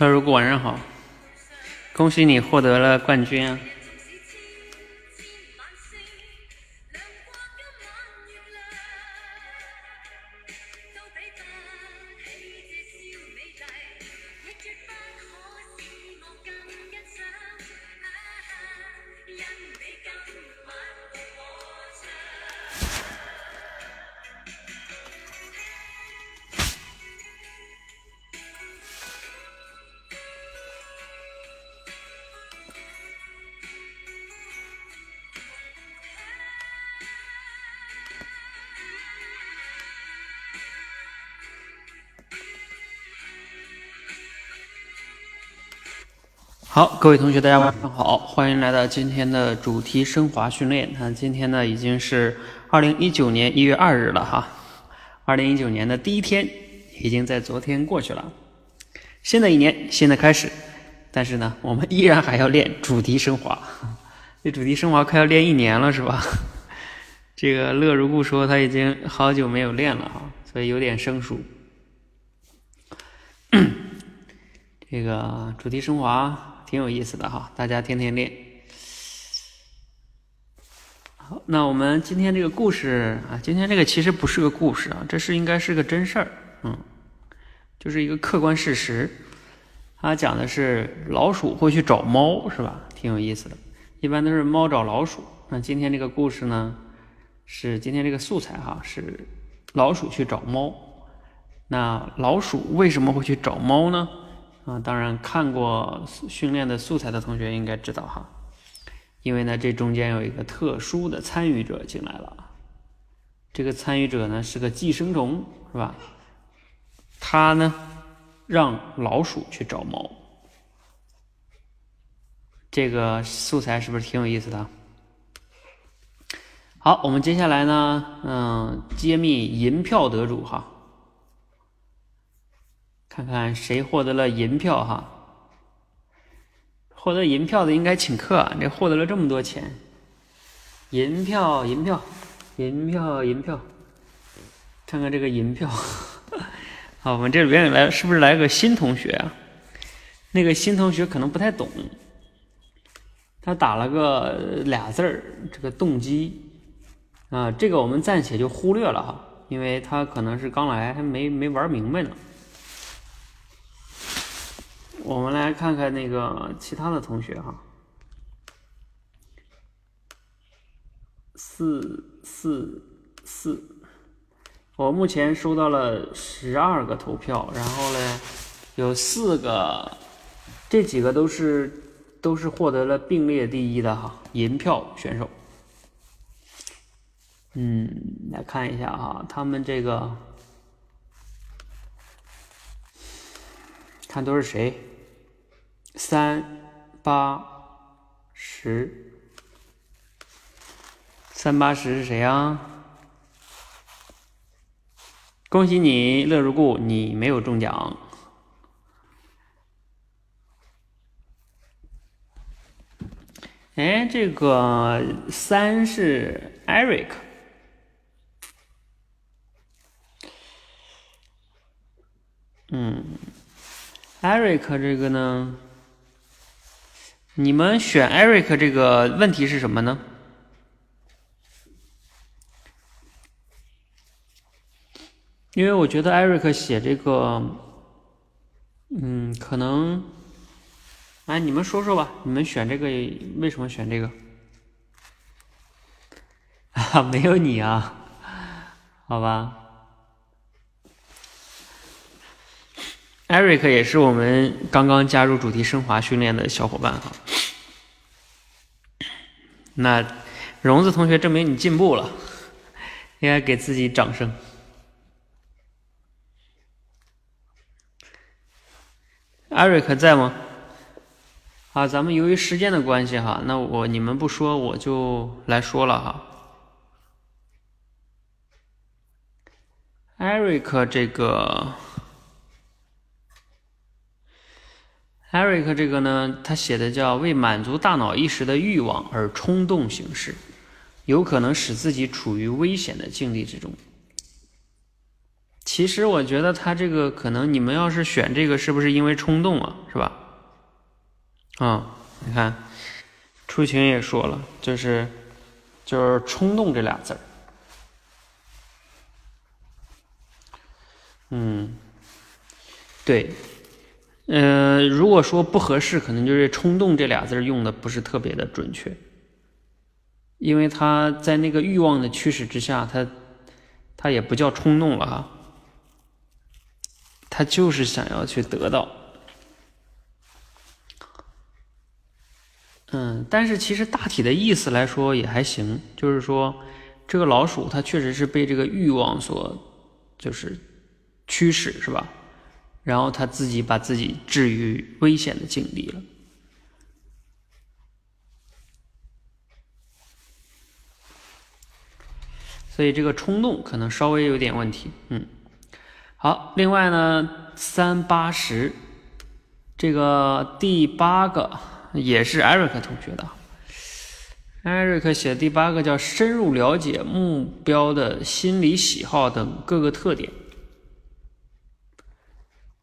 那如果晚上好，恭喜你获得了冠军啊！好，各位同学，大家晚上好，欢迎来到今天的主题升华训练。那今天呢，已经是二零一九年一月二日了哈，二零一九年的第一天已经在昨天过去了，新的一年，新的开始，但是呢，我们依然还要练主题升华，这主题升华快要练一年了，是吧？这个乐如故说他已经好久没有练了哈，所以有点生疏。这个主题升华。挺有意思的哈，大家天天练。好，那我们今天这个故事啊，今天这个其实不是个故事啊，这是应该是个真事儿，嗯，就是一个客观事实。它讲的是老鼠会去找猫，是吧？挺有意思的。一般都是猫找老鼠，那今天这个故事呢，是今天这个素材哈，是老鼠去找猫。那老鼠为什么会去找猫呢？啊，当然看过训练的素材的同学应该知道哈，因为呢这中间有一个特殊的参与者进来了，这个参与者呢是个寄生虫，是吧？他呢让老鼠去找猫，这个素材是不是挺有意思的？好，我们接下来呢，嗯，揭秘银票得主哈。看看谁获得了银票哈？获得银票的应该请客，啊，这获得了这么多钱，银票银票银票银票，看看这个银票。好，我们这里边来是不是来个新同学啊？那个新同学可能不太懂，他打了个俩字儿，这个动机啊，这个我们暂且就忽略了哈，因为他可能是刚来，还没没玩明白呢。我们来看看那个其他的同学哈，四四四，我目前收到了十二个投票，然后呢，有四个，这几个都是都是获得了并列第一的哈，银票选手。嗯，来看一下哈，他们这个看都是谁。三八十，三八十是谁啊？恭喜你，乐如故，你没有中奖。哎，这个三是 Eric，嗯，Eric 这个呢？你们选 Eric 这个问题是什么呢？因为我觉得 Eric 写这个，嗯，可能，哎，你们说说吧，你们选这个为什么选这个？啊，没有你啊，好吧。Eric 也是我们刚刚加入主题升华训练的小伙伴哈。那荣子同学证明你进步了，应该给自己掌声。Eric 在吗？啊，咱们由于时间的关系哈，那我你们不说我就来说了哈。Eric 这个。Eric 这个呢，他写的叫为满足大脑一时的欲望而冲动行事，有可能使自己处于危险的境地之中。其实我觉得他这个可能，你们要是选这个，是不是因为冲动啊？是吧？啊，你看，出晴也说了，就是就是冲动这俩字儿。嗯，对，呃，如果说不合适，可能就是“冲动”这俩字用的不是特别的准确，因为他在那个欲望的驱使之下，他他也不叫冲动了哈，他就是想要去得到。嗯，但是其实大体的意思来说也还行，就是说这个老鼠它确实是被这个欲望所就是。驱使是吧？然后他自己把自己置于危险的境地了，所以这个冲动可能稍微有点问题。嗯，好，另外呢，三八十这个第八个也是艾瑞克同学的，艾瑞克写的第八个叫深入了解目标的心理喜好等各个特点。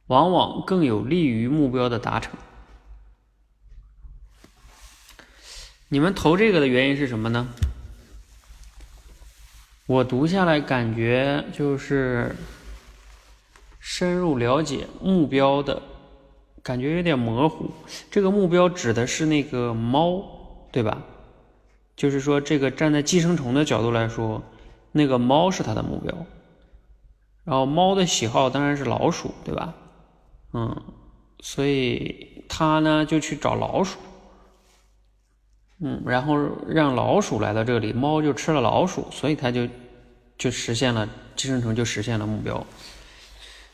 往往更有利于目标的达成。你们投这个的原因是什么呢？我读下来感觉就是深入了解目标的感觉有点模糊。这个目标指的是那个猫，对吧？就是说，这个站在寄生虫的角度来说，那个猫是它的目标。然后，猫的喜好当然是老鼠，对吧？嗯，所以他呢就去找老鼠，嗯，然后让老鼠来到这里，猫就吃了老鼠，所以他就就实现了寄生虫就实现了目标。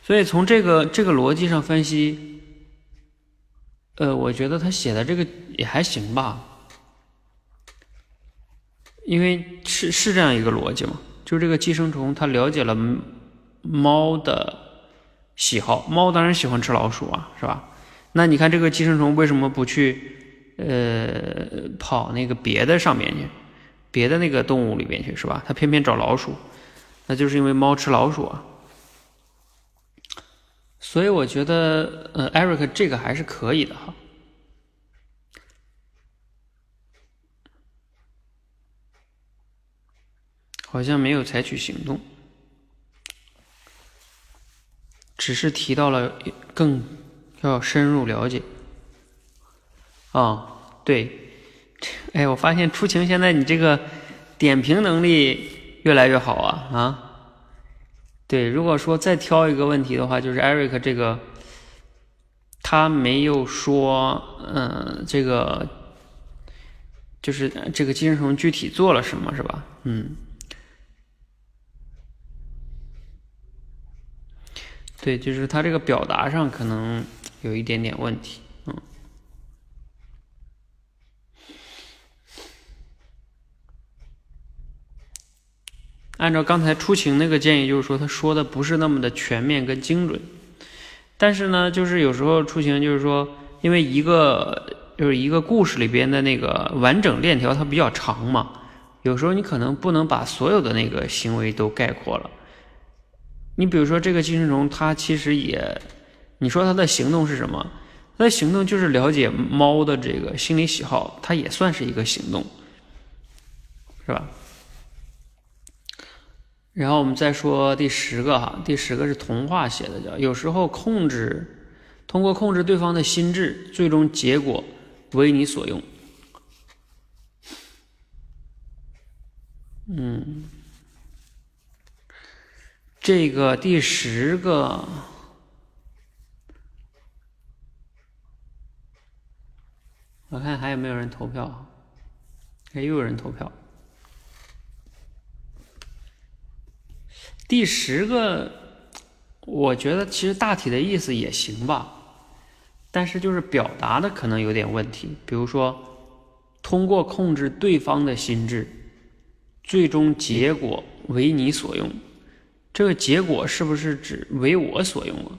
所以从这个这个逻辑上分析，呃，我觉得他写的这个也还行吧，因为是是这样一个逻辑嘛，就这个寄生虫它了解了猫的。喜好猫当然喜欢吃老鼠啊，是吧？那你看这个寄生虫为什么不去呃跑那个别的上面去，别的那个动物里边去，是吧？它偏偏找老鼠，那就是因为猫吃老鼠啊。所以我觉得呃，Eric 这个还是可以的哈，好像没有采取行动。只是提到了更要深入了解啊，对，哎，我发现出晴现在你这个点评能力越来越好啊啊，对，如果说再挑一个问题的话，就是 Eric 这个他没有说，嗯，这个就是这个寄生虫具体做了什么，是吧？嗯。对，就是他这个表达上可能有一点点问题，嗯。按照刚才出行那个建议，就是说他说的不是那么的全面跟精准，但是呢，就是有时候出行就是说，因为一个就是一个故事里边的那个完整链条它比较长嘛，有时候你可能不能把所有的那个行为都概括了。你比如说，这个寄生虫，它其实也，你说它的行动是什么？它的行动就是了解猫的这个心理喜好，它也算是一个行动，是吧？然后我们再说第十个哈，第十个是童话写的，叫有时候控制，通过控制对方的心智，最终结果为你所用。嗯。这个第十个，我看还有没有人投票？哎，又有人投票。第十个，我觉得其实大体的意思也行吧，但是就是表达的可能有点问题。比如说，通过控制对方的心智，最终结果为你所用。这个结果是不是指为我所用啊？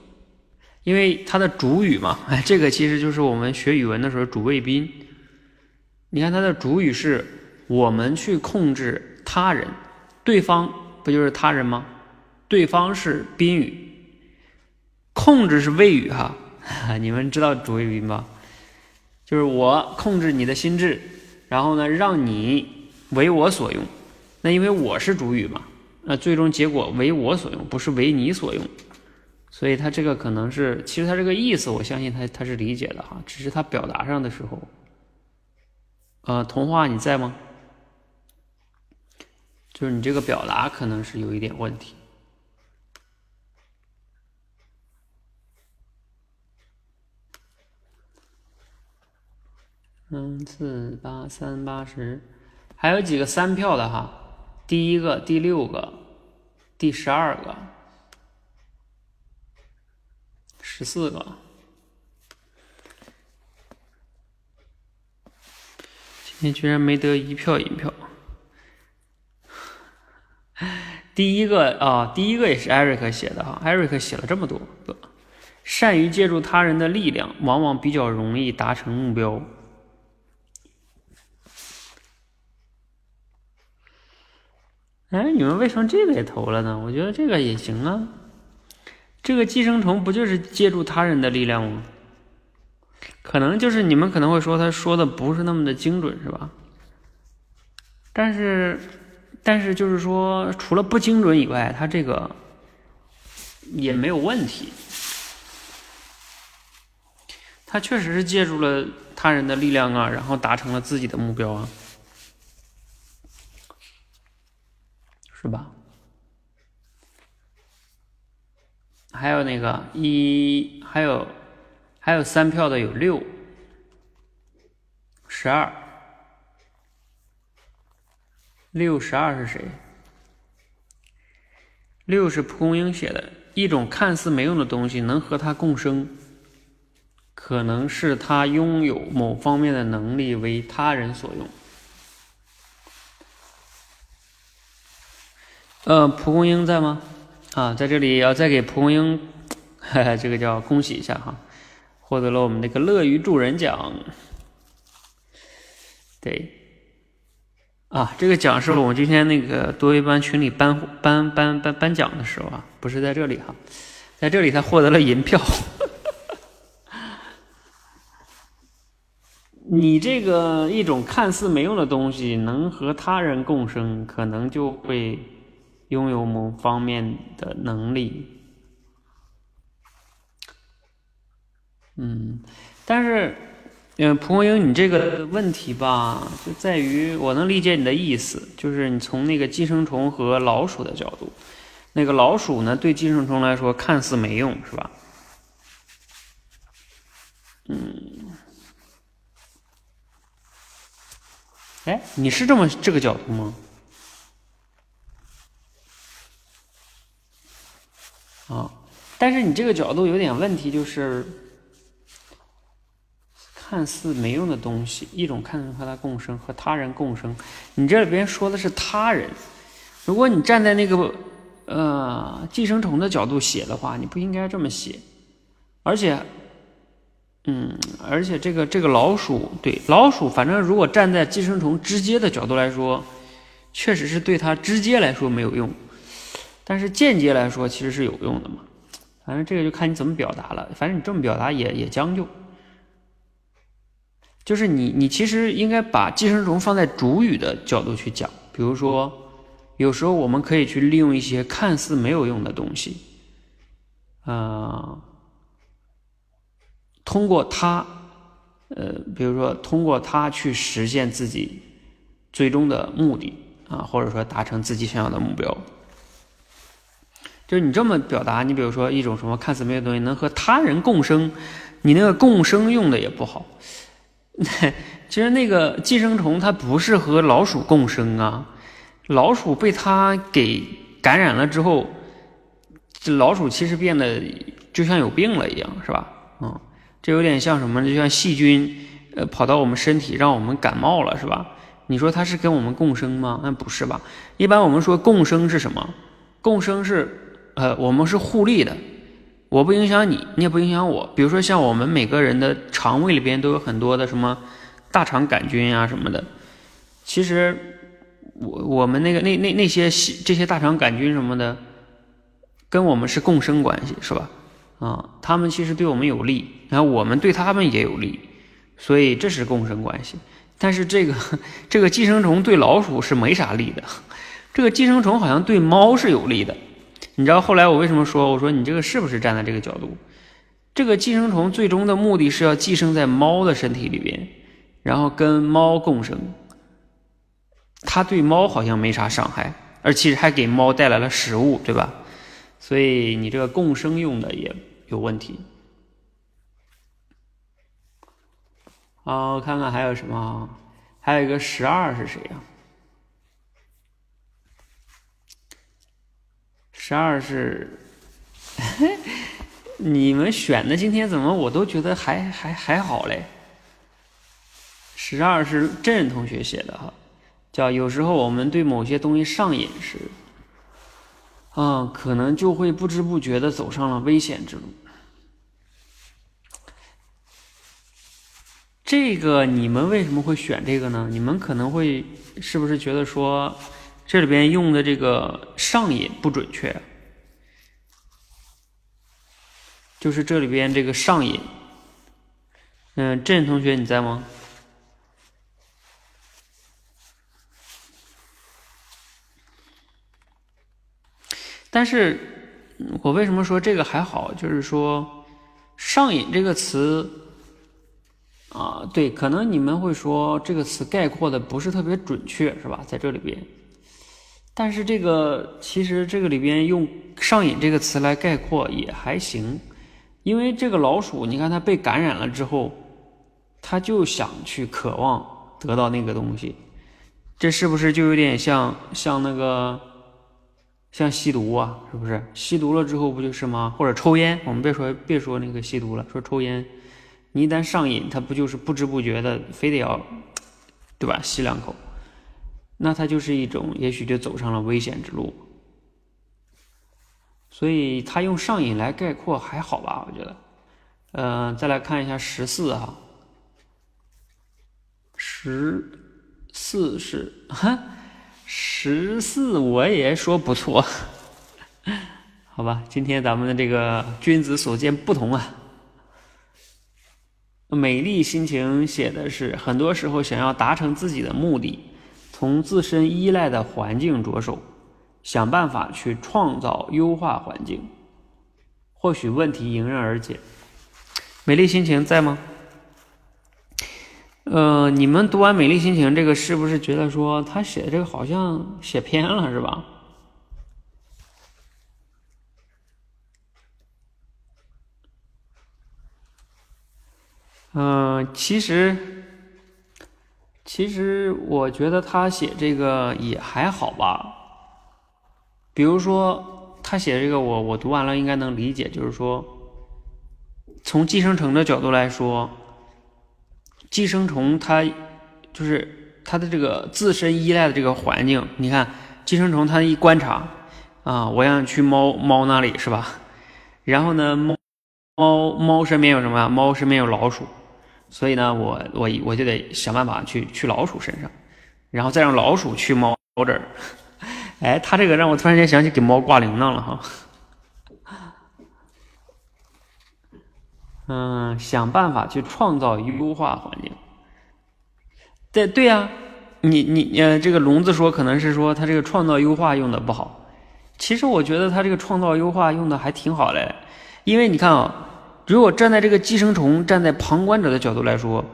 因为它的主语嘛，哎，这个其实就是我们学语文的时候主谓宾。你看它的主语是我们去控制他人，对方不就是他人吗？对方是宾语，控制是谓语哈。你们知道主谓宾吧？就是我控制你的心智，然后呢，让你为我所用。那因为我是主语嘛，那最终结果为我所用，不是为你所用。所以他这个可能是，其实他这个意思，我相信他他是理解的哈，只是他表达上的时候，呃，童话你在吗？就是你这个表达可能是有一点问题。嗯，四八三八十，还有几个三票的哈？第一个、第六个、第十二个、十四个，今天居然没得一票银票。第一个啊，第一个也是艾瑞克写的哈，艾瑞克写了这么多，善于借助他人的力量，往往比较容易达成目标。哎，你们为什么这个也投了呢？我觉得这个也行啊。这个寄生虫不就是借助他人的力量吗？可能就是你们可能会说他说的不是那么的精准，是吧？但是，但是就是说，除了不精准以外，他这个也没有问题。他确实是借助了他人的力量啊，然后达成了自己的目标啊。是吧？还有那个一，还有还有三票的有六、十二、六十二是谁？六是蒲公英写的，一种看似没用的东西能和它共生，可能是他拥有某方面的能力为他人所用。呃，蒲公英在吗？啊，在这里要再给蒲公英，这个叫恭喜一下哈，获得了我们那个乐于助人奖。对，啊，这个奖是我们今天那个多维班群里颁颁颁颁颁奖的时候啊，不是在这里哈，在这里他获得了银票。你这个一种看似没用的东西，能和他人共生，可能就会。拥有某方面的能力，嗯，但是，嗯，蒲公英，你这个问题吧，就在于我能理解你的意思，就是你从那个寄生虫和老鼠的角度，那个老鼠呢，对寄生虫来说看似没用，是吧？嗯，哎，你是这么这个角度吗？啊，但是你这个角度有点问题，就是看似没用的东西，一种看和它共生，和他人共生。你这里边说的是他人，如果你站在那个呃寄生虫的角度写的话，你不应该这么写。而且，嗯，而且这个这个老鼠，对老鼠，反正如果站在寄生虫直接的角度来说，确实是对它直接来说没有用。但是间接来说，其实是有用的嘛。反正这个就看你怎么表达了。反正你这么表达也也将就。就是你你其实应该把寄生虫放在主语的角度去讲。比如说，有时候我们可以去利用一些看似没有用的东西，啊，通过它，呃，比如说通过它去实现自己最终的目的啊，或者说达成自己想要的目标。就你这么表达，你比如说一种什么看似没有东西能和他人共生，你那个共生用的也不好。其实那个寄生虫它不是和老鼠共生啊，老鼠被它给感染了之后，这老鼠其实变得就像有病了一样，是吧？嗯，这有点像什么？就像细菌呃跑到我们身体让我们感冒了，是吧？你说它是跟我们共生吗？那不是吧？一般我们说共生是什么？共生是。呃，我们是互利的，我不影响你，你也不影响我。比如说，像我们每个人的肠胃里边都有很多的什么大肠杆菌啊什么的，其实我我们那个那那那些这些大肠杆菌什么的，跟我们是共生关系，是吧？啊，他们其实对我们有利，然后我们对他们也有利，所以这是共生关系。但是这个这个寄生虫对老鼠是没啥利的，这个寄生虫好像对猫是有利的。你知道后来我为什么说？我说你这个是不是站在这个角度？这个寄生虫最终的目的是要寄生在猫的身体里边，然后跟猫共生。它对猫好像没啥伤害，而其实还给猫带来了食物，对吧？所以你这个共生用的也有问题。好，我看看还有什么？还有一个十二是谁呀？十二是，你们选的今天怎么我都觉得还还还好嘞。十二是郑同学写的哈，叫有时候我们对某些东西上瘾时，啊，可能就会不知不觉的走上了危险之路。这个你们为什么会选这个呢？你们可能会是不是觉得说？这里边用的这个上瘾不准确，就是这里边这个上瘾。嗯，郑同学你在吗？但是，我为什么说这个还好？就是说，上瘾这个词，啊，对，可能你们会说这个词概括的不是特别准确，是吧？在这里边。但是这个其实这个里边用“上瘾”这个词来概括也还行，因为这个老鼠，你看它被感染了之后，它就想去渴望得到那个东西，这是不是就有点像像那个像吸毒啊？是不是吸毒了之后不就是吗？或者抽烟，我们别说别说那个吸毒了，说抽烟，你一旦上瘾，它不就是不知不觉的非得要，对吧？吸两口。那它就是一种，也许就走上了危险之路，所以他用上瘾来概括还好吧？我觉得，嗯，再来看一下十四哈，十四是哈，十四我也说不错，好吧？今天咱们的这个君子所见不同啊。美丽心情写的是，很多时候想要达成自己的目的。从自身依赖的环境着手，想办法去创造优化环境，或许问题迎刃而解。美丽心情在吗？呃，你们读完《美丽心情》这个，是不是觉得说他写的这个好像写偏了，是吧？嗯，其实。其实我觉得他写这个也还好吧，比如说他写这个，我我读完了应该能理解，就是说，从寄生虫的角度来说，寄生虫它就是它的这个自身依赖的这个环境，你看寄生虫它一观察啊，我想去猫猫那里是吧？然后呢，猫猫猫身边有什么呀？猫身边有老鼠。所以呢，我我我就得想办法去去老鼠身上，然后再让老鼠去猫这儿。哎，他这个让我突然间想起给猫挂铃铛了哈。嗯，想办法去创造优化环境。对对呀，你你呃，这个聋子说可能是说他这个创造优化用的不好，其实我觉得他这个创造优化用的还挺好嘞，因为你看啊。如果站在这个寄生虫站在旁观者的角度来说，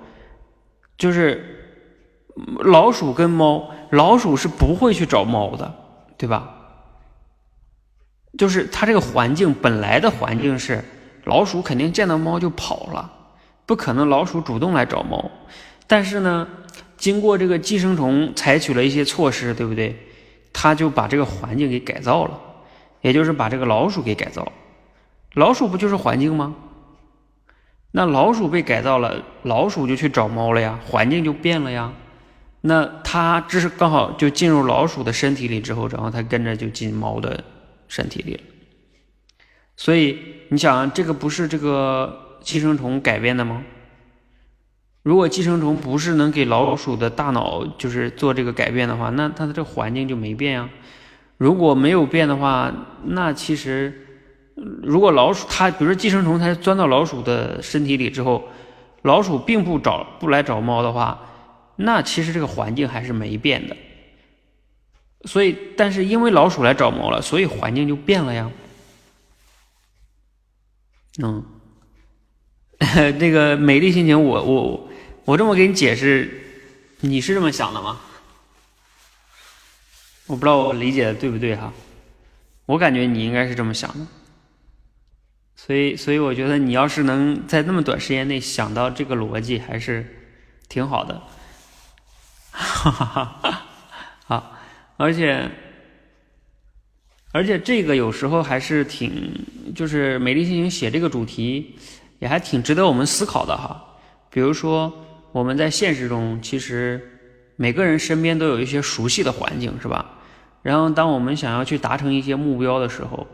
就是老鼠跟猫，老鼠是不会去找猫的，对吧？就是它这个环境本来的环境是，老鼠肯定见到猫就跑了，不可能老鼠主动来找猫。但是呢，经过这个寄生虫采取了一些措施，对不对？它就把这个环境给改造了，也就是把这个老鼠给改造。老鼠不就是环境吗？那老鼠被改造了，老鼠就去找猫了呀，环境就变了呀。那它这是刚好就进入老鼠的身体里之后，然后它跟着就进猫的身体里了。所以你想，这个不是这个寄生虫改变的吗？如果寄生虫不是能给老鼠的大脑就是做这个改变的话，那它的这环境就没变呀。如果没有变的话，那其实如果老鼠它，比如说寄生虫它钻到老鼠的身体里之后，老鼠并不找不来找猫的话，那其实这个环境还是没变的。所以，但是因为老鼠来找猫了，所以环境就变了呀。嗯，那个美丽心情，我我我这么给你解释，你是这么想的吗？我不知道我理解的对不对哈，我感觉你应该是这么想的。所以，所以我觉得你要是能在那么短时间内想到这个逻辑，还是挺好的。哈哈哈，好。而且，而且这个有时候还是挺，就是美丽心情写这个主题，也还挺值得我们思考的哈。比如说，我们在现实中，其实每个人身边都有一些熟悉的环境，是吧？然后，当我们想要去达成一些目标的时候，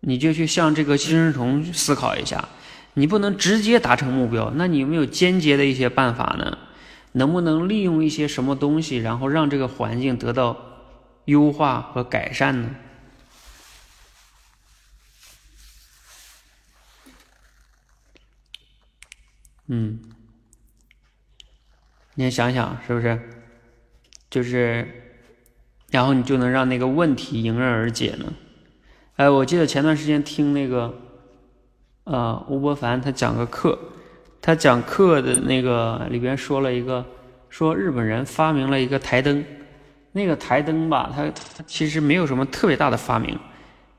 你就去向这个寄生虫思考一下，你不能直接达成目标，那你有没有间接的一些办法呢？能不能利用一些什么东西，然后让这个环境得到？优化和改善呢？嗯，你想想是不是？就是，然后你就能让那个问题迎刃而解呢？哎，我记得前段时间听那个，呃，吴伯凡他讲个课，他讲课的那个里边说了一个，说日本人发明了一个台灯。那个台灯吧，它其实没有什么特别大的发明，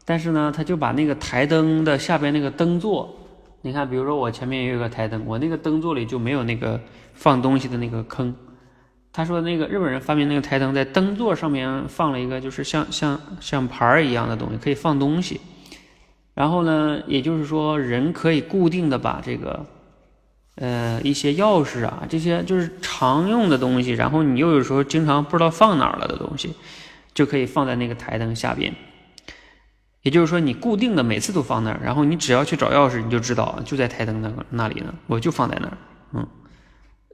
但是呢，他就把那个台灯的下边那个灯座，你看，比如说我前面也有个台灯，我那个灯座里就没有那个放东西的那个坑。他说那个日本人发明那个台灯，在灯座上面放了一个就是像像像盘儿一样的东西，可以放东西。然后呢，也就是说人可以固定的把这个。呃，一些钥匙啊，这些就是常用的东西，然后你又有时候经常不知道放哪儿了的东西，就可以放在那个台灯下边。也就是说，你固定的每次都放那儿，然后你只要去找钥匙，你就知道就在台灯那个那里呢，我就放在那儿。嗯，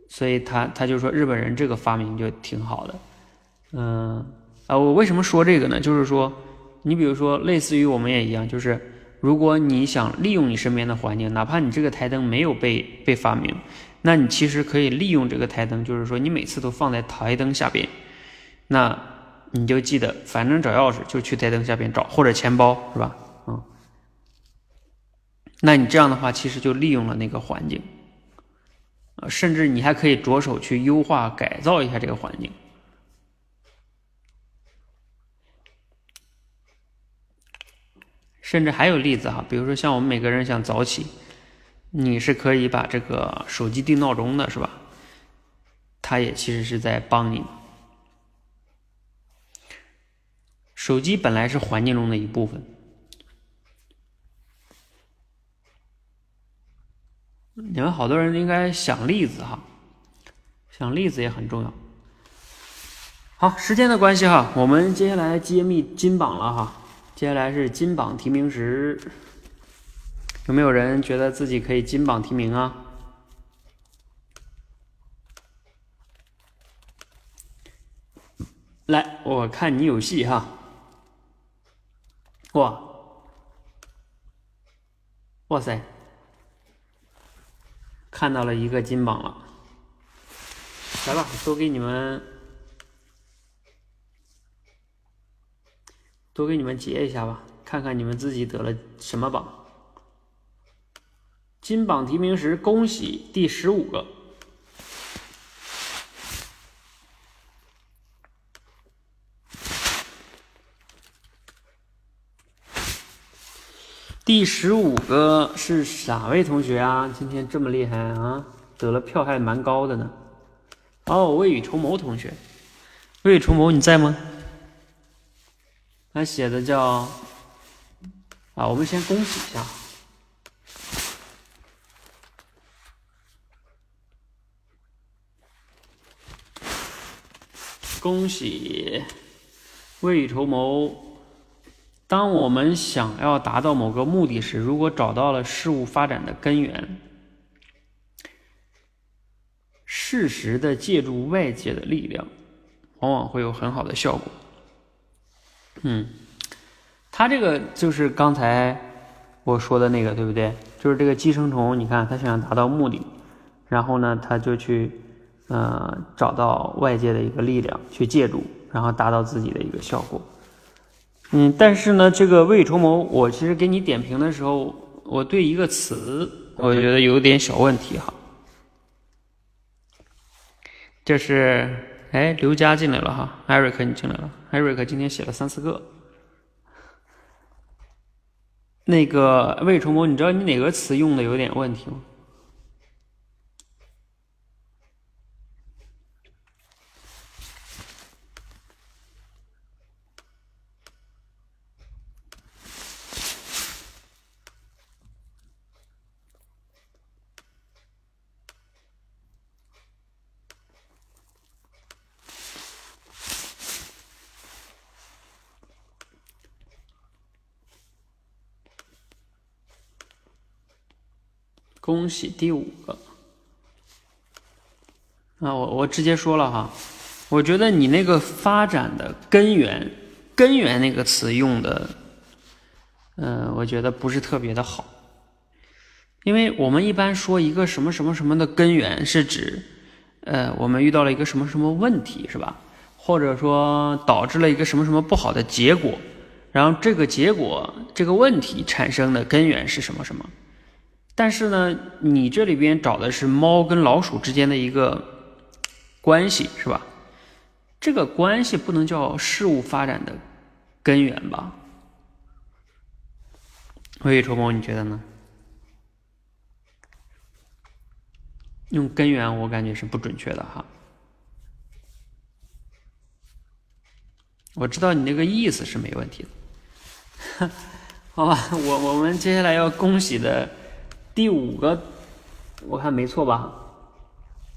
所以他他就说日本人这个发明就挺好的。嗯啊，我为什么说这个呢？就是说，你比如说，类似于我们也一样，就是。如果你想利用你身边的环境，哪怕你这个台灯没有被被发明，那你其实可以利用这个台灯，就是说你每次都放在台灯下边，那你就记得，反正找钥匙就去台灯下边找，或者钱包是吧？嗯，那你这样的话，其实就利用了那个环境，甚至你还可以着手去优化改造一下这个环境。甚至还有例子哈，比如说像我们每个人想早起，你是可以把这个手机定闹钟的，是吧？它也其实是在帮你。手机本来是环境中的一部分，你们好多人应该想例子哈，想例子也很重要。好，时间的关系哈，我们接下来揭秘金榜了哈。接下来是金榜题名时，有没有人觉得自己可以金榜题名啊？来，我看你有戏哈！哇，哇塞，看到了一个金榜了，来吧，都给你们。都给你们截一下吧，看看你们自己得了什么榜。金榜题名时，恭喜第十五个。第十五个是哪位同学啊？今天这么厉害啊？得了票还蛮高的呢。哦，未雨绸缪同学，未雨绸缪你在吗？他写的叫啊，我们先恭喜一下，恭喜未雨绸缪。当我们想要达到某个目的时，如果找到了事物发展的根源，适时的借助外界的力量，往往会有很好的效果。嗯，它这个就是刚才我说的那个，对不对？就是这个寄生虫，你看它想达到目的，然后呢，它就去呃找到外界的一个力量去借助，然后达到自己的一个效果。嗯，但是呢，这个未雨绸缪，我其实给你点评的时候，我对一个词，我觉得有点小问题哈。这是，哎，刘佳进来了哈，艾瑞克你进来了，艾瑞克今天写了三四个。那个未雨绸缪，你知道你哪个词用的有点问题吗？恭喜第五个啊！我我直接说了哈，我觉得你那个发展的根源，根源那个词用的，嗯，我觉得不是特别的好，因为我们一般说一个什么什么什么的根源，是指，呃，我们遇到了一个什么什么问题，是吧？或者说导致了一个什么什么不好的结果，然后这个结果这个问题产生的根源是什么什么？但是呢，你这里边找的是猫跟老鼠之间的一个关系，是吧？这个关系不能叫事物发展的根源吧？未雨绸缪，你觉得呢？用根源，我感觉是不准确的哈。我知道你那个意思是没问题的，好吧？我我们接下来要恭喜的。第五个，我看没错吧？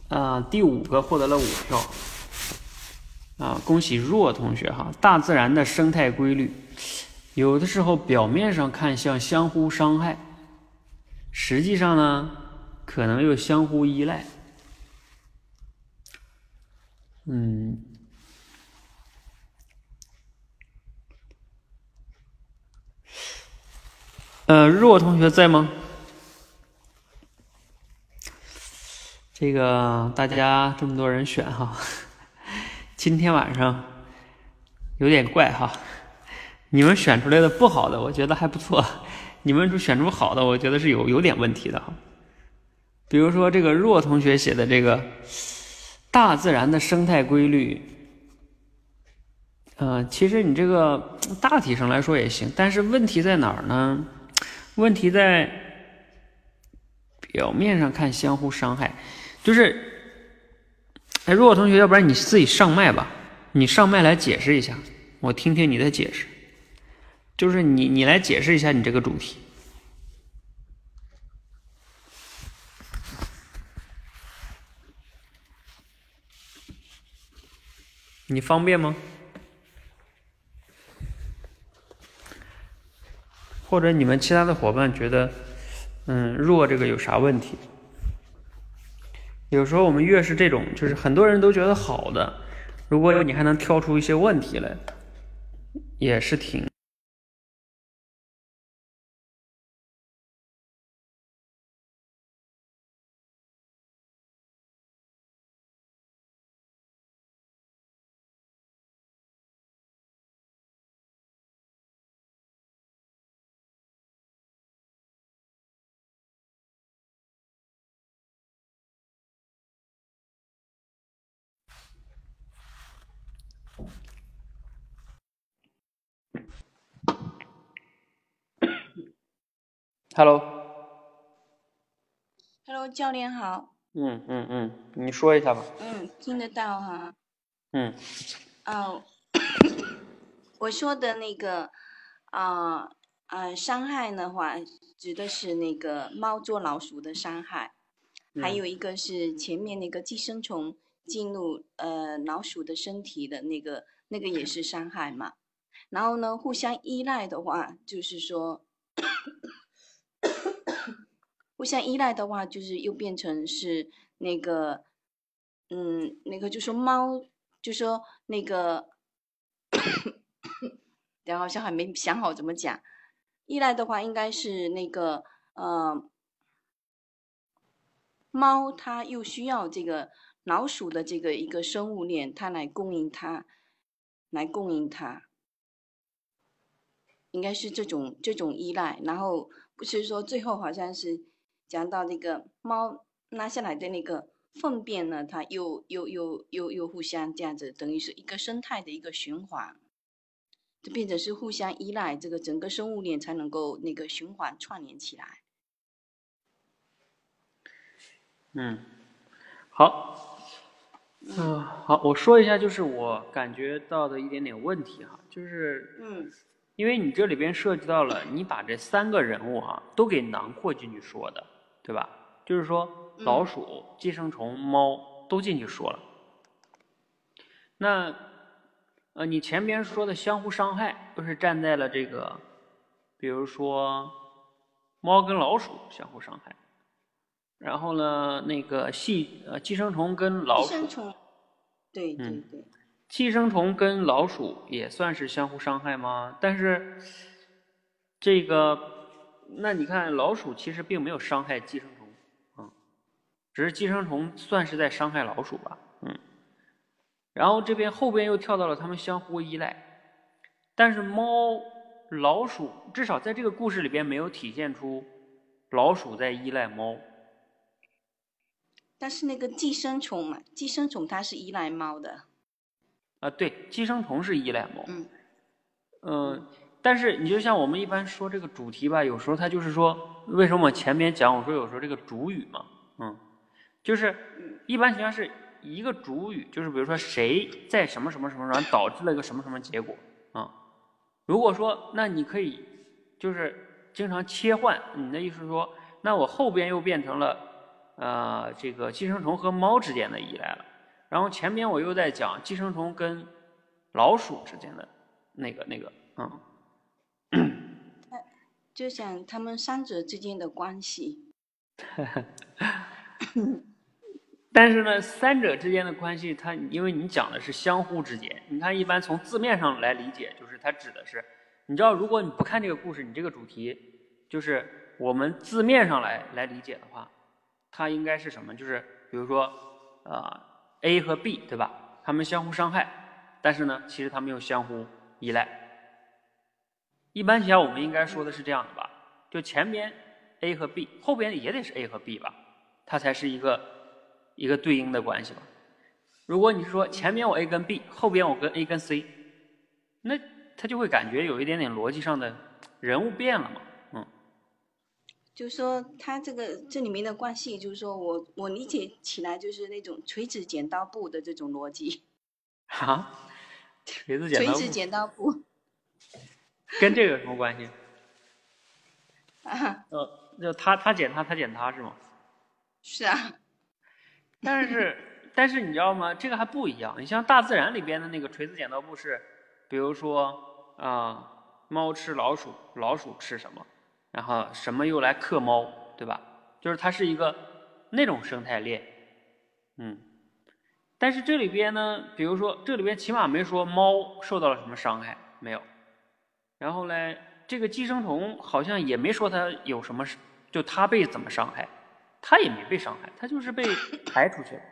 啊，第五个获得了五票。啊，恭喜若同学哈！大自然的生态规律，有的时候表面上看像相互伤害，实际上呢，可能又相互依赖。嗯，呃，若同学在吗？这个大家这么多人选哈，今天晚上有点怪哈。你们选出来的不好的，我觉得还不错；你们选出好的，我觉得是有有点问题的哈。比如说这个若同学写的这个大自然的生态规律，呃，其实你这个大体上来说也行，但是问题在哪儿呢？问题在表面上看相互伤害。就是，哎，若同学，要不然你自己上麦吧，你上麦来解释一下，我听听你的解释。就是你，你来解释一下你这个主题，你方便吗？或者你们其他的伙伴觉得，嗯，若这个有啥问题？有时候我们越是这种，就是很多人都觉得好的，如果有你还能挑出一些问题来，也是挺。Hello，Hello，教练好。嗯嗯嗯，你说一下吧。嗯，听得到哈。嗯。哦，我说的那个啊啊伤害的话，指的是那个猫捉老鼠的伤害，还有一个是前面那个寄生虫进入呃老鼠的身体的那个，那个也是伤害嘛。然后呢，互相依赖的话，就是说。互相依赖的话，就是又变成是那个嗯，那个就说猫，就说那个，然后好像还没想好怎么讲。依赖的话，应该是那个呃，猫它又需要这个老鼠的这个一个生物链，它来供应它，来供应它，应该是这种这种依赖。然后不是说最后好像是讲到那个猫拉下来的那个粪便呢，它又又又又又互相这样子，等于是一个生态的一个循环。就变成是互相依赖，这个整个生物链才能够那个循环串联起来。嗯，好，嗯，好，我说一下，就是我感觉到的一点点问题哈，就是，嗯，因为你这里边涉及到了，你把这三个人物哈都给囊括进去说的，对吧？就是说老鼠、寄生虫、猫都进去说了，那。呃，你前边说的相互伤害，都是站在了这个，比如说猫跟老鼠相互伤害，然后呢，那个细呃寄生虫跟老鼠，寄生虫，对对对，寄生虫跟老鼠也算是相互伤害吗？但是这个，那你看老鼠其实并没有伤害寄生虫，嗯，只是寄生虫算是在伤害老鼠吧，嗯。然后这边后边又跳到了他们相互依赖，但是猫、老鼠至少在这个故事里边没有体现出老鼠在依赖猫。但是那个寄生虫嘛，寄生虫它是依赖猫的。啊，对，寄生虫是依赖猫。嗯。嗯，但是你就像我们一般说这个主题吧，有时候它就是说，为什么我前面讲我说有时候这个主语嘛，嗯，就是一般情况下是。一个主语就是，比如说谁在什么什么什么上导致了一个什么什么结果啊？如果说那你可以就是经常切换，你的意思是说，那我后边又变成了呃这个寄生虫和猫之间的依赖了，然后前边我又在讲寄生虫跟老鼠之间的那个那个嗯，就想他们三者之间的关系。但是呢，三者之间的关系，它因为你讲的是相互之间，你看一般从字面上来理解，就是它指的是，你知道，如果你不看这个故事，你这个主题就是我们字面上来来理解的话，它应该是什么？就是比如说，呃，A 和 B 对吧？他们相互伤害，但是呢，其实他们又相互依赖。一般情况下，我们应该说的是这样的吧？就前边 A 和 B，后边也得是 A 和 B 吧？它才是一个。一个对应的关系吧。如果你是说前面我 A 跟 B，后边我跟 A 跟 C，那他就会感觉有一点点逻辑上的人物变了嘛，嗯。就是说他这个这里面的关系，就是说我我理解起来就是那种锤子剪刀布的这种逻辑。啊？锤子剪刀布？锤子剪刀布。跟这个有什么关系？啊。呃，就他他剪他他剪他是吗？是啊。但是，但是你知道吗？这个还不一样。你像大自然里边的那个锤子剪刀布是，比如说啊，猫吃老鼠，老鼠吃什么，然后什么又来克猫，对吧？就是它是一个那种生态链，嗯。但是这里边呢，比如说这里边起码没说猫受到了什么伤害，没有。然后呢，这个寄生虫好像也没说它有什么，就它被怎么伤害。它也没被伤害，它就是被 排出去了。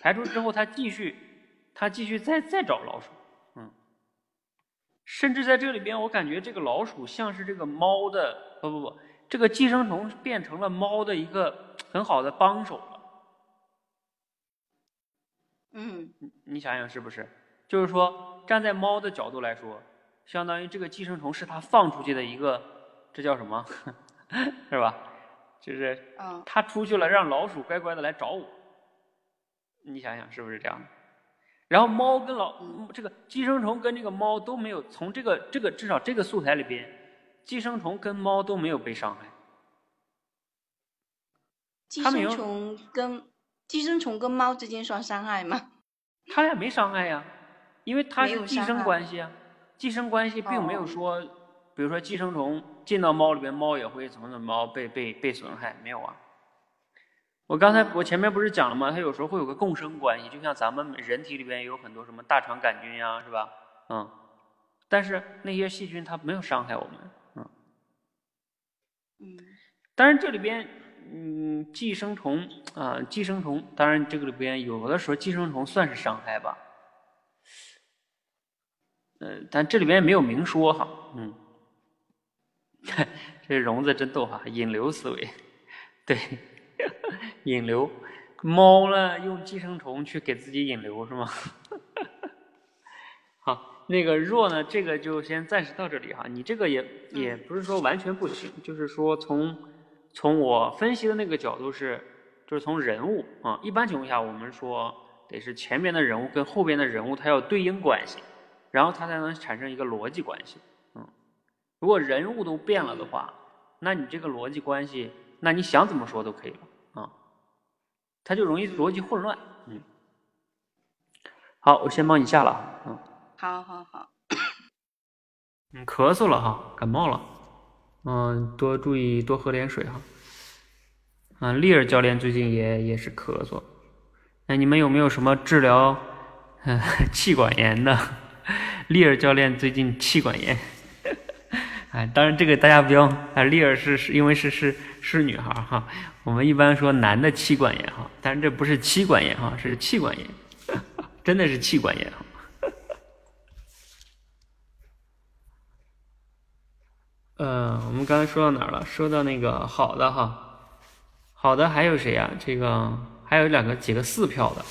排出之后，它继续，它继续再再找老鼠，嗯。甚至在这里边，我感觉这个老鼠像是这个猫的，不不不，这个寄生虫变成了猫的一个很好的帮手了。嗯，你想想是不是？就是说，站在猫的角度来说，相当于这个寄生虫是它放出去的一个，这叫什么？是吧？就是，他出去了，让老鼠乖乖的来找我。你想想是不是这样的？然后猫跟老这个寄生虫跟这个猫都没有从这个这个至少这个素材里边，寄生虫跟猫都没有被伤害。寄生虫跟寄生虫跟猫之间算伤害吗？他俩没伤害呀，因为它是寄生关系啊，寄生关系并没有说。比如说寄生虫进到猫里边，猫也会怎么怎么猫被被被损害？没有啊。我刚才我前面不是讲了吗？它有时候会有个共生关系，就像咱们人体里边也有很多什么大肠杆菌呀，是吧？嗯，但是那些细菌它没有伤害我们，嗯嗯，当然这里边，嗯，寄生虫啊，寄生虫，当然这个里边有的时候寄生虫算是伤害吧，呃，但这里面也没有明说哈，嗯，这笼子真逗哈，引流思维，对。引流，猫呢用寄生虫去给自己引流是吗？好，那个若呢，这个就先暂时到这里哈。你这个也也不是说完全不行，就是说从从我分析的那个角度是，就是从人物啊，一般情况下我们说得是前边的人物跟后边的人物它要对应关系，然后它才能产生一个逻辑关系。嗯，如果人物都变了的话，那你这个逻辑关系，那你想怎么说都可以了。它就容易逻辑混乱，嗯。好，我先帮你下了，嗯。好好好。嗯，咳嗽了哈，感冒了，嗯，多注意多喝点水哈。嗯，丽儿教练最近也也是咳嗽，那你们有没有什么治疗 气管炎的？丽儿教练最近气管炎。哎，当然这个大家不要，啊，丽儿是是因为是是是女孩哈，我们一般说男的气管炎哈，但是这不是气管炎哈，是气管炎，真的是气管炎哈。呃，我们刚才说到哪儿了？说到那个好的哈，好的还有谁呀？这个还有两个几个四票的，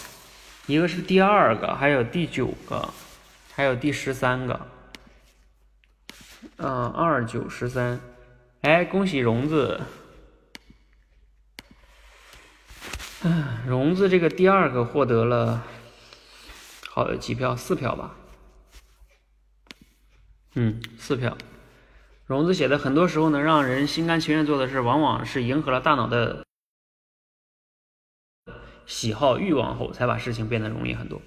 一个是第二个，还有第九个，还有第十三个。嗯，二九十三，哎，恭喜荣子，嗯，荣子这个第二个获得了好几票，四票吧？嗯，四票。荣子写的，很多时候能让人心甘情愿做的事，往往是迎合了大脑的喜好欲望后，才把事情变得容易很多。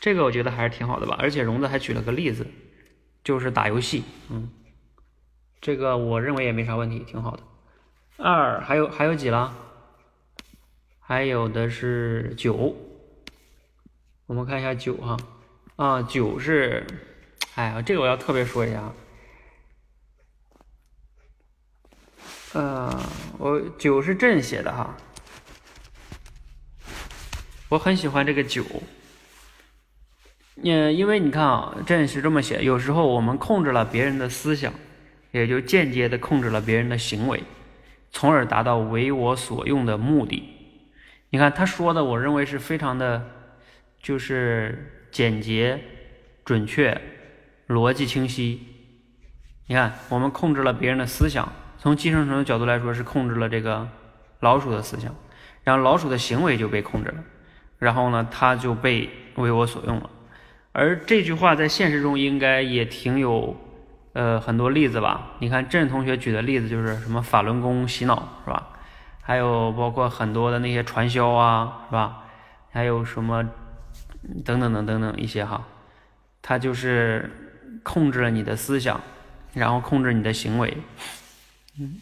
这个我觉得还是挺好的吧，而且荣子还举了个例子。就是打游戏，嗯，这个我认为也没啥问题，挺好的。二还有还有几了？还有的是九，我们看一下九哈，啊九是，哎呀，这个我要特别说一下，呃，我九是朕写的哈，我很喜欢这个九。嗯，因为你看啊，朕是这么写，有时候我们控制了别人的思想，也就间接的控制了别人的行为，从而达到为我所用的目的。你看他说的，我认为是非常的，就是简洁、准确、逻辑清晰。你看，我们控制了别人的思想，从寄生虫的角度来说是控制了这个老鼠的思想，然后老鼠的行为就被控制了，然后呢，它就被为我所用了。而这句话在现实中应该也挺有，呃，很多例子吧？你看郑同学举的例子就是什么法轮功洗脑是吧？还有包括很多的那些传销啊是吧？还有什么等等等等等一些哈，他就是控制了你的思想，然后控制你的行为。嗯。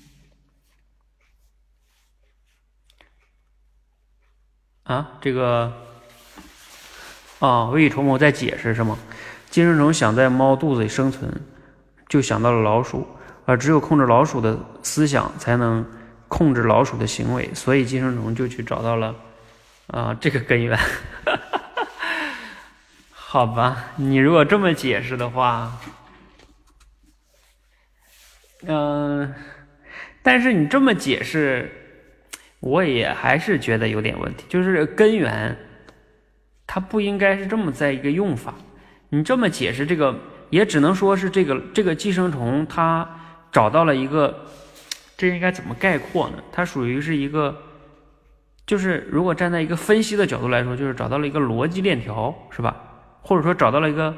啊，这个。啊，未雨绸缪在解释是吗？寄生虫想在猫肚子里生存，就想到了老鼠，而只有控制老鼠的思想，才能控制老鼠的行为，所以寄生虫就去找到了啊这个根源。好吧，你如果这么解释的话，嗯，但是你这么解释，我也还是觉得有点问题，就是根源。它不应该是这么在一个用法，你这么解释这个，也只能说是这个这个寄生虫它找到了一个，这应该怎么概括呢？它属于是一个，就是如果站在一个分析的角度来说，就是找到了一个逻辑链条，是吧？或者说找到了一个，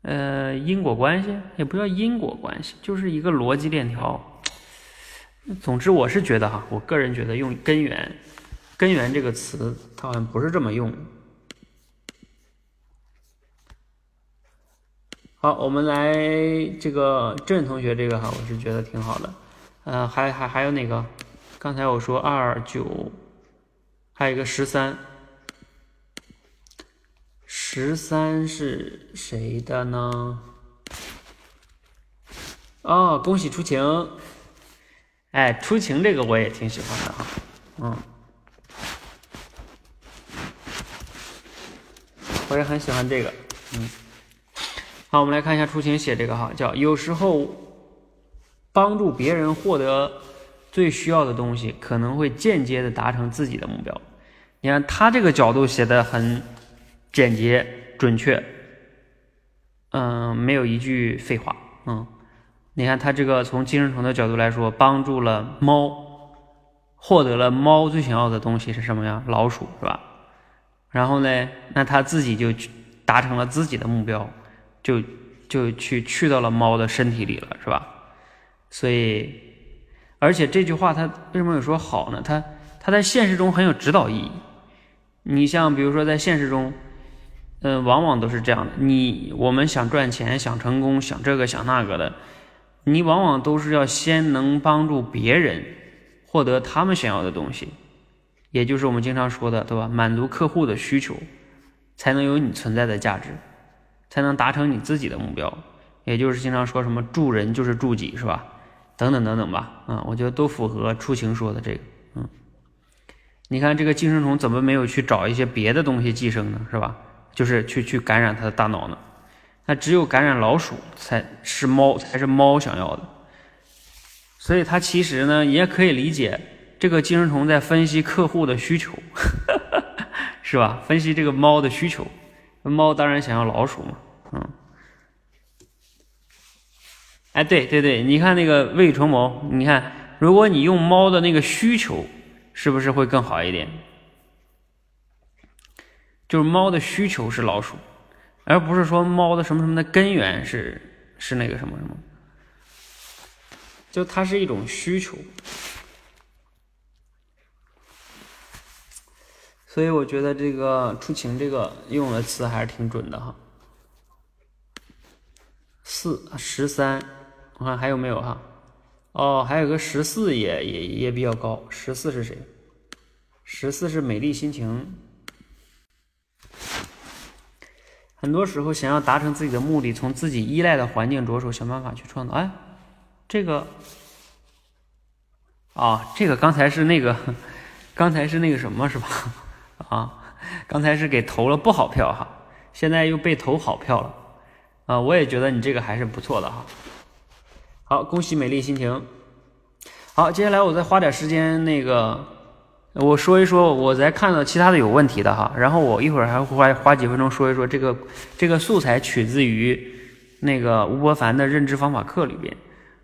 呃，因果关系，也不叫因果关系，就是一个逻辑链条。总之，我是觉得哈，我个人觉得用根源。根源这个词，它好像不是这么用。好，我们来这个郑同学这个哈，我是觉得挺好的。嗯，还还还有哪个？刚才我说二九，还有一个十三，十三是谁的呢？哦，恭喜出晴！哎，出晴这个我也挺喜欢的哈，嗯，我也很喜欢这个，嗯。好，我们来看一下出晴写这个哈，叫有时候帮助别人获得最需要的东西，可能会间接的达成自己的目标。你看他这个角度写的很简洁准确，嗯，没有一句废话，嗯。你看，他这个从寄生虫的角度来说，帮助了猫，获得了猫最想要的东西是什么呀？老鼠是吧？然后呢，那他自己就达成了自己的目标，就就去去到了猫的身体里了，是吧？所以，而且这句话他为什么有说好呢？他他在现实中很有指导意义。你像比如说在现实中，嗯，往往都是这样的。你我们想赚钱、想成功、想这个想那个的。你往往都是要先能帮助别人获得他们想要的东西，也就是我们经常说的，对吧？满足客户的需求，才能有你存在的价值，才能达成你自己的目标。也就是经常说什么助人就是助己，是吧？等等等等吧，嗯，我觉得都符合出行说的这个，嗯。你看这个寄生虫怎么没有去找一些别的东西寄生呢？是吧？就是去去感染它的大脑呢？那只有感染老鼠才是猫，才是猫想要的。所以它其实呢，也可以理解这个寄生虫在分析客户的需求，是吧？分析这个猫的需求，猫当然想要老鼠嘛，嗯。哎，对对对，你看那个未雨绸缪，你看，如果你用猫的那个需求，是不是会更好一点？就是猫的需求是老鼠。而不是说猫的什么什么的根源是是那个什么什么，就它是一种需求，所以我觉得这个出晴这个用的词还是挺准的哈。四十三，我看还有没有哈？哦，还有个十四也也也比较高，十四是谁？十四是美丽心情。很多时候，想要达成自己的目的，从自己依赖的环境着手，想办法去创造。哎，这个，啊，这个刚才是那个，刚才是那个什么，是吧？啊，刚才是给投了不好票哈，现在又被投好票了。啊，我也觉得你这个还是不错的哈。好，恭喜美丽心情。好，接下来我再花点时间那个。我说一说，我再看到其他的有问题的哈，然后我一会儿还会花花几分钟说一说这个这个素材取自于那个吴伯凡的认知方法课里边，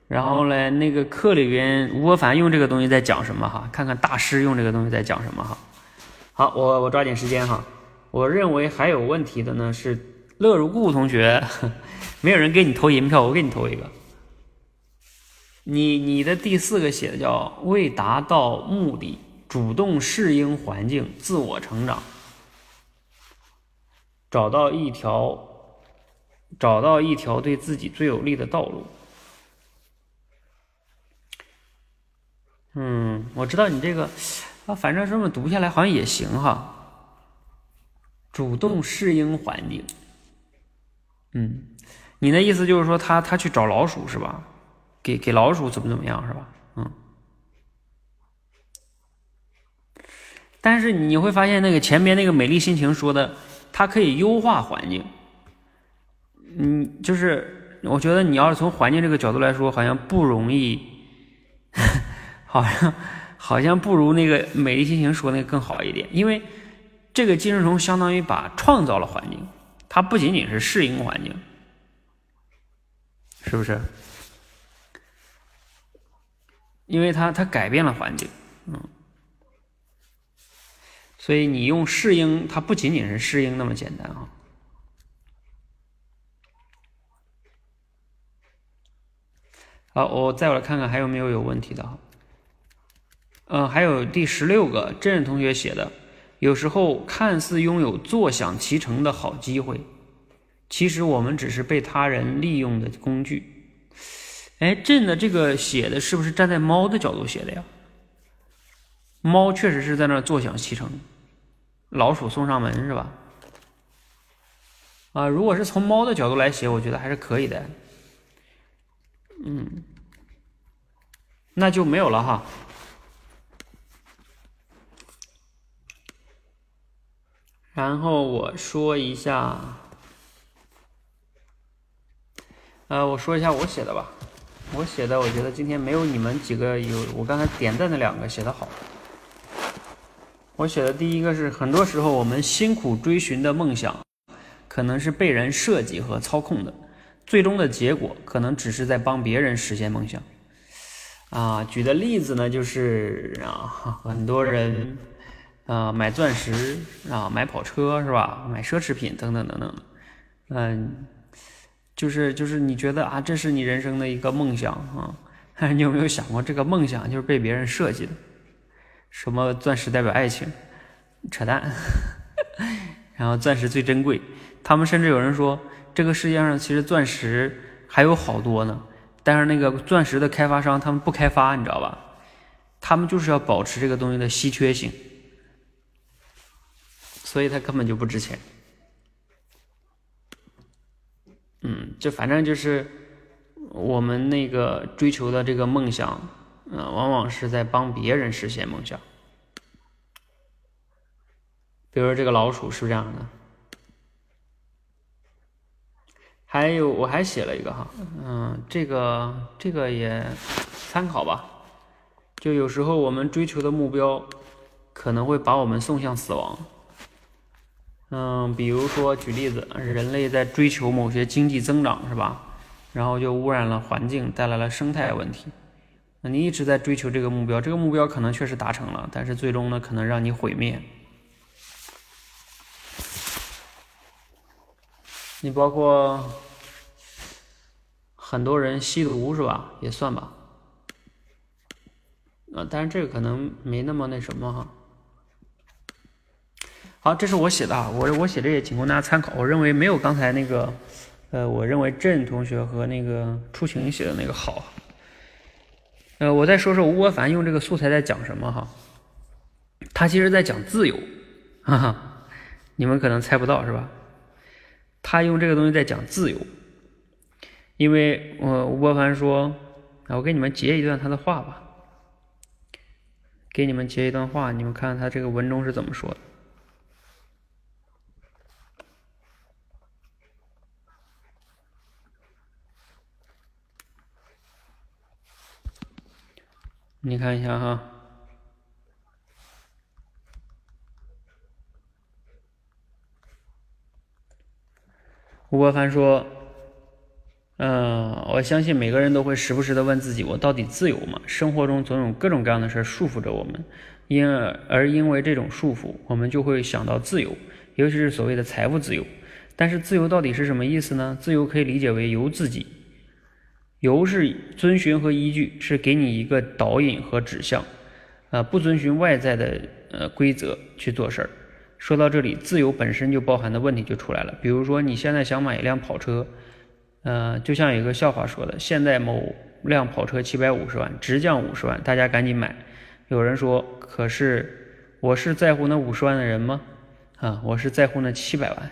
然后呢，那个课里边吴伯凡用这个东西在讲什么哈？看看大师用这个东西在讲什么哈。好，我我抓紧时间哈。我认为还有问题的呢是乐如故同学，没有人给你投银票，我给你投一个。你你的第四个写的叫未达到目的。主动适应环境，自我成长，找到一条，找到一条对自己最有利的道路。嗯，我知道你这个啊，反正这么读下来好像也行哈。主动适应环境，嗯，你的意思就是说他他去找老鼠是吧？给给老鼠怎么怎么样是吧？嗯。但是你会发现，那个前面那个美丽心情说的，它可以优化环境。嗯，就是我觉得你要是从环境这个角度来说，好像不容易，好像好像不如那个美丽心情说那个更好一点。因为这个寄生虫相当于把创造了环境，它不仅仅是适应环境，是不是？因为它它改变了环境，嗯。所以你用适应，它不仅仅是适应那么简单啊。好，我再来看看还有没有有问题的哈。嗯，还有第十六个，郑同学写的，有时候看似拥有坐享其成的好机会，其实我们只是被他人利用的工具。哎，朕的这个写的是不是站在猫的角度写的呀？猫确实是在那坐享其成，老鼠送上门是吧？啊，如果是从猫的角度来写，我觉得还是可以的。嗯，那就没有了哈。然后我说一下，呃，我说一下我写的吧。我写的，我觉得今天没有你们几个有我刚才点赞的两个写的好。我写的第一个是，很多时候我们辛苦追寻的梦想，可能是被人设计和操控的，最终的结果可能只是在帮别人实现梦想。啊，举的例子呢，就是啊，很多人。啊，买钻石啊，买跑车是吧？买奢侈品等等等等，嗯，就是就是你觉得啊，这是你人生的一个梦想啊？你有没有想过，这个梦想就是被别人设计的？什么钻石代表爱情？扯淡！然后钻石最珍贵，他们甚至有人说，这个世界上其实钻石还有好多呢，但是那个钻石的开发商他们不开发，你知道吧？他们就是要保持这个东西的稀缺性。所以它根本就不值钱。嗯，就反正就是我们那个追求的这个梦想，嗯，往往是在帮别人实现梦想。比如这个老鼠是这样的。还有我还写了一个哈，嗯，这个这个也参考吧。就有时候我们追求的目标，可能会把我们送向死亡。嗯，比如说举例子，人类在追求某些经济增长，是吧？然后就污染了环境，带来了生态问题。那你一直在追求这个目标，这个目标可能确实达成了，但是最终呢，可能让你毁灭。你包括很多人吸毒，是吧？也算吧。啊，但是这个可能没那么那什么哈。好，这是我写的啊，我我写这也仅供大家参考。我认为没有刚才那个，呃，我认为郑同学和那个出晴写的那个好。呃，我再说说吴伯凡用这个素材在讲什么哈？他其实在讲自由，哈哈，你们可能猜不到是吧？他用这个东西在讲自由，因为我吴伯凡说，啊我给你们截一段他的话吧，给你们截一段话，你们看看他这个文中是怎么说的。你看一下哈，吴伯凡说：“嗯，我相信每个人都会时不时的问自己，我到底自由吗？生活中总有各种各样的事束缚着我们，因而而因为这种束缚，我们就会想到自由，尤其是所谓的财富自由。但是自由到底是什么意思呢？自由可以理解为由自己。”由是遵循和依据，是给你一个导引和指向，啊，不遵循外在的呃规则去做事儿。说到这里，自由本身就包含的问题就出来了。比如说，你现在想买一辆跑车，呃，就像有个笑话说的，现在某辆跑车七百五十万，直降五十万，大家赶紧买。有人说，可是我是在乎那五十万的人吗？啊，我是在乎那七百万。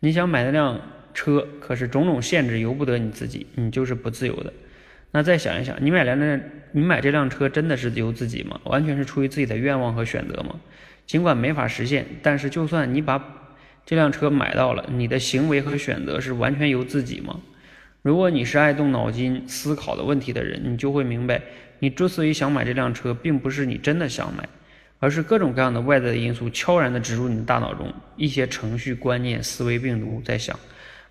你想买那辆？车可是种种限制由不得你自己，你就是不自由的。那再想一想，你买辆那，你买这辆车真的是由自己吗？完全是出于自己的愿望和选择吗？尽管没法实现，但是就算你把这辆车买到了，你的行为和选择是完全由自己吗？如果你是爱动脑筋思考的问题的人，你就会明白，你之所以想买这辆车，并不是你真的想买，而是各种各样的外在的因素悄然地植入你的大脑中，一些程序、观念、思维病毒在想。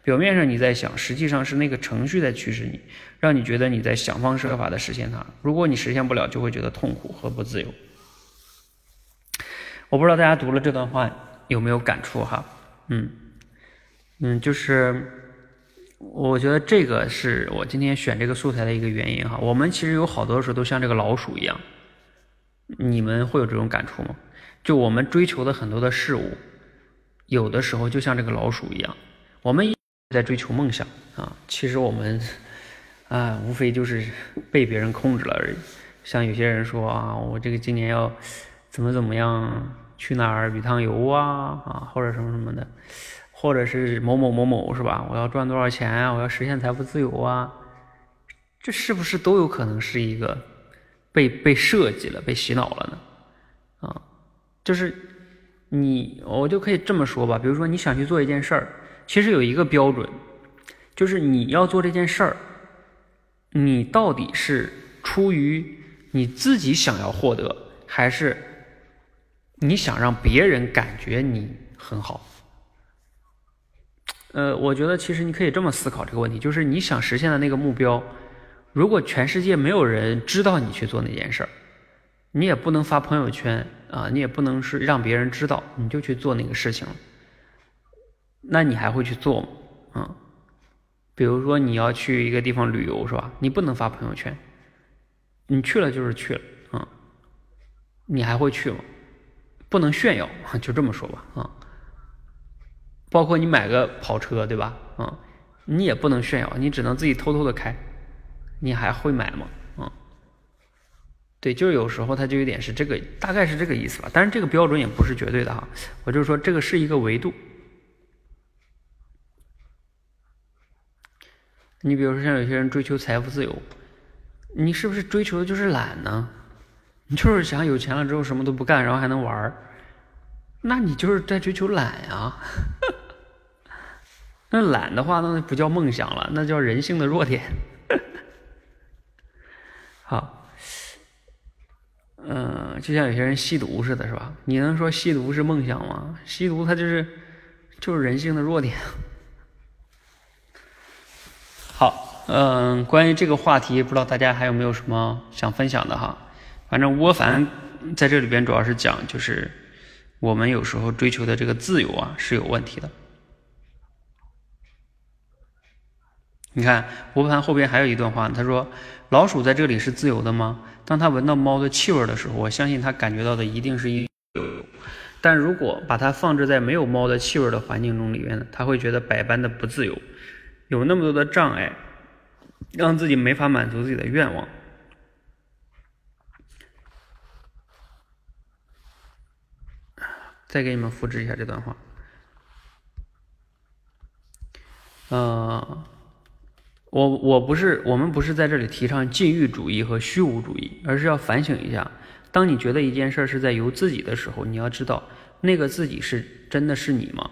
表面上你在想，实际上是那个程序在驱使你，让你觉得你在想方设法的实现它。如果你实现不了，就会觉得痛苦和不自由。我不知道大家读了这段话有没有感触哈？嗯嗯，就是我觉得这个是我今天选这个素材的一个原因哈。我们其实有好多时候都像这个老鼠一样，你们会有这种感触吗？就我们追求的很多的事物，有的时候就像这个老鼠一样，我们。在追求梦想啊，其实我们啊，无非就是被别人控制了而已。像有些人说啊，我这个今年要怎么怎么样，去哪儿旅趟游啊啊，或者什么什么的，或者是某某某某是吧？我要赚多少钱啊？我要实现财富自由啊？这是不是都有可能是一个被被设计了、被洗脑了呢？啊，就是你，我就可以这么说吧。比如说，你想去做一件事儿，其实有一个标准，就是你要做这件事儿，你到底是出于你自己想要获得，还是你想让别人感觉你很好？呃，我觉得其实你可以这么思考这个问题，就是你想实现的那个目标。如果全世界没有人知道你去做那件事儿，你也不能发朋友圈啊，你也不能是让别人知道你就去做那个事情了，那你还会去做吗？啊，比如说你要去一个地方旅游是吧？你不能发朋友圈，你去了就是去了啊，你还会去吗？不能炫耀，就这么说吧啊。包括你买个跑车对吧？啊，你也不能炫耀，你只能自己偷偷的开。你还会买吗？嗯，对，就是有时候它就有点是这个，大概是这个意思吧。但是这个标准也不是绝对的哈，我就是说这个是一个维度。你比如说像有些人追求财富自由，你是不是追求的就是懒呢？你就是想有钱了之后什么都不干，然后还能玩儿，那你就是在追求懒呀。那懒的话，那不叫梦想了，那叫人性的弱点。好，嗯，就像有些人吸毒似的，是吧？你能说吸毒是梦想吗？吸毒它就是就是人性的弱点。好，嗯，关于这个话题，不知道大家还有没有什么想分享的哈？反正窝凡在这里边主要是讲，就是我们有时候追求的这个自由啊是有问题的。你看，吴凡后边还有一段话，他说：“老鼠在这里是自由的吗？当他闻到猫的气味的时候，我相信他感觉到的一定是一。但如果把它放置在没有猫的气味的环境中里面呢，他会觉得百般的不自由，有那么多的障碍，让自己没法满足自己的愿望。”再给你们复制一下这段话，嗯。我我不是我们不是在这里提倡禁欲主义和虚无主义，而是要反省一下：当你觉得一件事是在由自己的时候，你要知道那个自己是真的是你吗？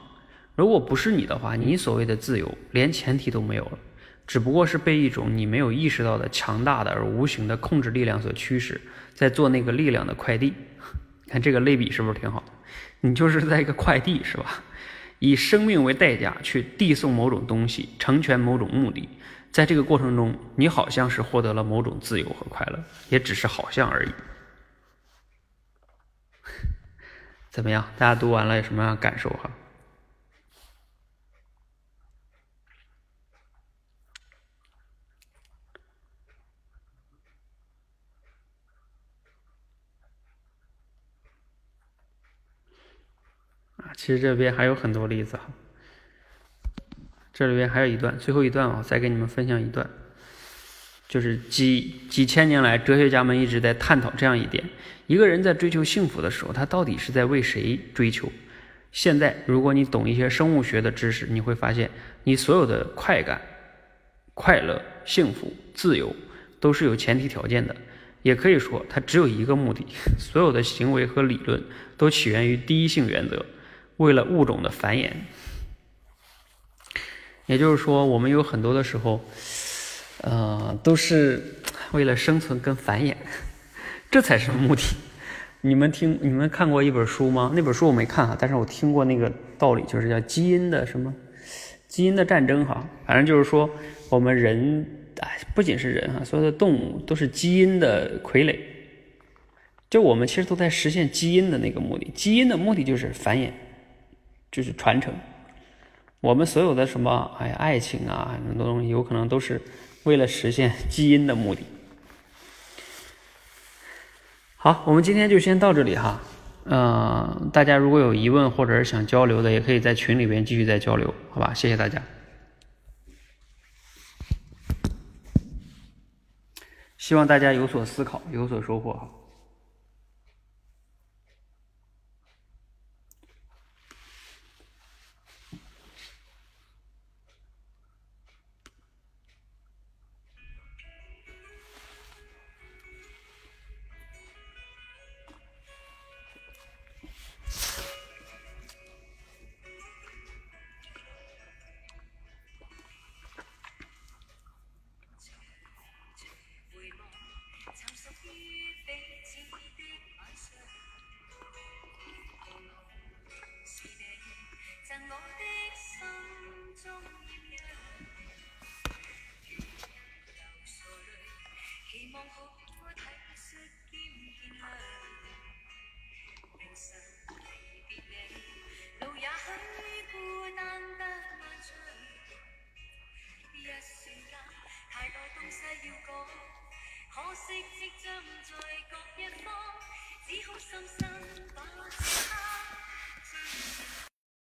如果不是你的话，你所谓的自由连前提都没有了，只不过是被一种你没有意识到的强大的而无形的控制力量所驱使，在做那个力量的快递。看这个类比是不是挺好？你就是在一个快递是吧？以生命为代价去递送某种东西，成全某种目的。在这个过程中，你好像是获得了某种自由和快乐，也只是好像而已。怎么样？大家读完了有什么样的感受哈？其实这边还有很多例子哈。这里边还有一段，最后一段啊，再给你们分享一段，就是几几千年来，哲学家们一直在探讨这样一点：一个人在追求幸福的时候，他到底是在为谁追求？现在，如果你懂一些生物学的知识，你会发现，你所有的快感、快乐、幸福、自由，都是有前提条件的。也可以说，它只有一个目的：所有的行为和理论都起源于第一性原则，为了物种的繁衍。也就是说，我们有很多的时候，呃，都是为了生存跟繁衍，这才是目的。你们听，你们看过一本书吗？那本书我没看哈，但是我听过那个道理，就是叫基因的什么基因的战争哈。反正就是说，我们人，哎，不仅是人哈，所有的动物都是基因的傀儡。就我们其实都在实现基因的那个目的，基因的目的就是繁衍，就是传承。我们所有的什么，哎，爱情啊，很多东西有可能都是为了实现基因的目的。好，我们今天就先到这里哈。嗯，大家如果有疑问或者是想交流的，也可以在群里边继续再交流，好吧？谢谢大家。希望大家有所思考，有所收获。